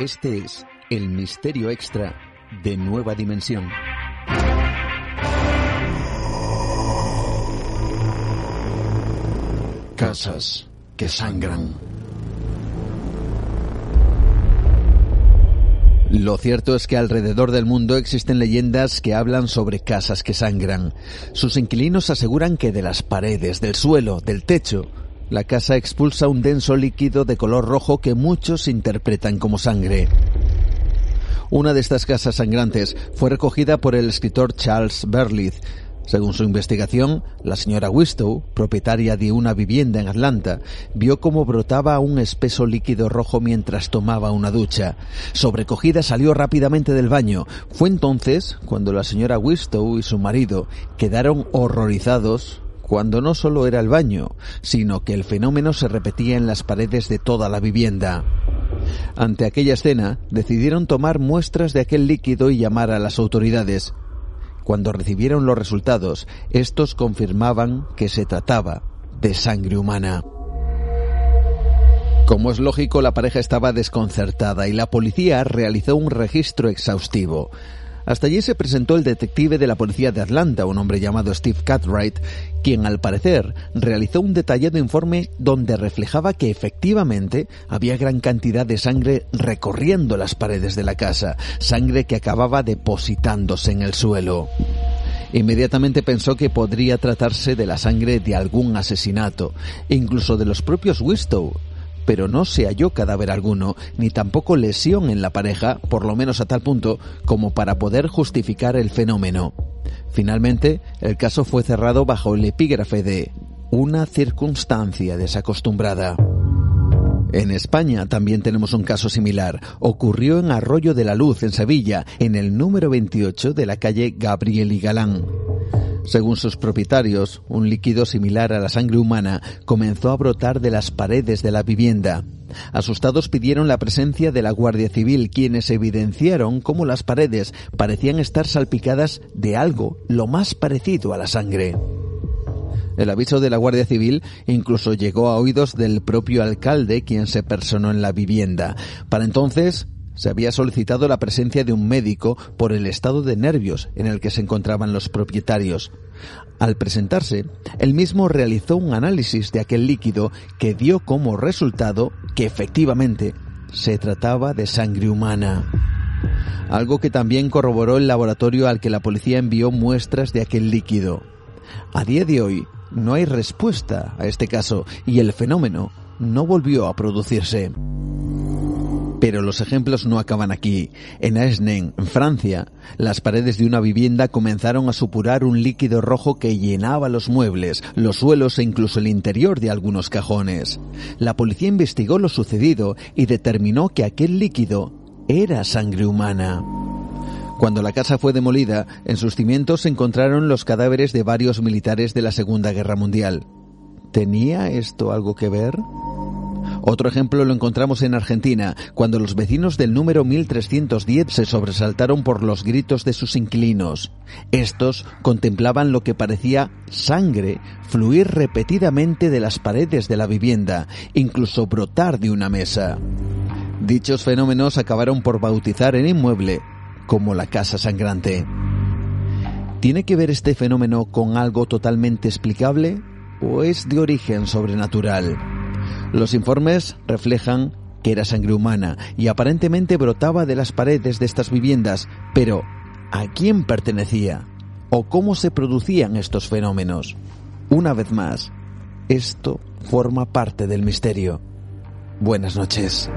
Este es el misterio extra de Nueva Dimensión. Casas que sangran. Lo cierto es que alrededor del mundo existen leyendas que hablan sobre casas que sangran. Sus inquilinos aseguran que de las paredes, del suelo, del techo, la casa expulsa un denso líquido de color rojo que muchos interpretan como sangre. Una de estas casas sangrantes fue recogida por el escritor Charles Berlitz. Según su investigación, la señora Wistow, propietaria de una vivienda en Atlanta, vio cómo brotaba un espeso líquido rojo mientras tomaba una ducha. Sobrecogida salió rápidamente del baño. Fue entonces cuando la señora Wistow y su marido quedaron horrorizados cuando no solo era el baño, sino que el fenómeno se repetía en las paredes de toda la vivienda. Ante aquella escena, decidieron tomar muestras de aquel líquido y llamar a las autoridades. Cuando recibieron los resultados, estos confirmaban que se trataba de sangre humana. Como es lógico, la pareja estaba desconcertada y la policía realizó un registro exhaustivo. Hasta allí se presentó el detective de la policía de Atlanta, un hombre llamado Steve Cartwright, quien al parecer realizó un detallado informe donde reflejaba que efectivamente había gran cantidad de sangre recorriendo las paredes de la casa, sangre que acababa depositándose en el suelo. Inmediatamente pensó que podría tratarse de la sangre de algún asesinato, incluso de los propios Wistow, pero no se halló cadáver alguno, ni tampoco lesión en la pareja, por lo menos a tal punto como para poder justificar el fenómeno. Finalmente, el caso fue cerrado bajo el epígrafe de una circunstancia desacostumbrada. En España también tenemos un caso similar. Ocurrió en Arroyo de la Luz, en Sevilla, en el número 28 de la calle Gabriel y Galán. Según sus propietarios, un líquido similar a la sangre humana comenzó a brotar de las paredes de la vivienda. Asustados pidieron la presencia de la Guardia Civil, quienes evidenciaron cómo las paredes parecían estar salpicadas de algo lo más parecido a la sangre. El aviso de la Guardia Civil incluso llegó a oídos del propio alcalde, quien se personó en la vivienda. Para entonces, se había solicitado la presencia de un médico por el estado de nervios en el que se encontraban los propietarios. Al presentarse, él mismo realizó un análisis de aquel líquido que dio como resultado que efectivamente se trataba de sangre humana. Algo que también corroboró el laboratorio al que la policía envió muestras de aquel líquido. A día de hoy no hay respuesta a este caso y el fenómeno no volvió a producirse. Pero los ejemplos no acaban aquí. En Aesnen, en Francia, las paredes de una vivienda comenzaron a supurar un líquido rojo que llenaba los muebles, los suelos e incluso el interior de algunos cajones. La policía investigó lo sucedido y determinó que aquel líquido era sangre humana. Cuando la casa fue demolida, en sus cimientos se encontraron los cadáveres de varios militares de la Segunda Guerra Mundial. ¿Tenía esto algo que ver? Otro ejemplo lo encontramos en Argentina, cuando los vecinos del número 1310 se sobresaltaron por los gritos de sus inquilinos. Estos contemplaban lo que parecía sangre fluir repetidamente de las paredes de la vivienda, incluso brotar de una mesa. Dichos fenómenos acabaron por bautizar el inmueble como la casa sangrante. ¿Tiene que ver este fenómeno con algo totalmente explicable o es de origen sobrenatural? Los informes reflejan que era sangre humana y aparentemente brotaba de las paredes de estas viviendas, pero ¿a quién pertenecía? ¿O cómo se producían estos fenómenos? Una vez más, esto forma parte del misterio. Buenas noches.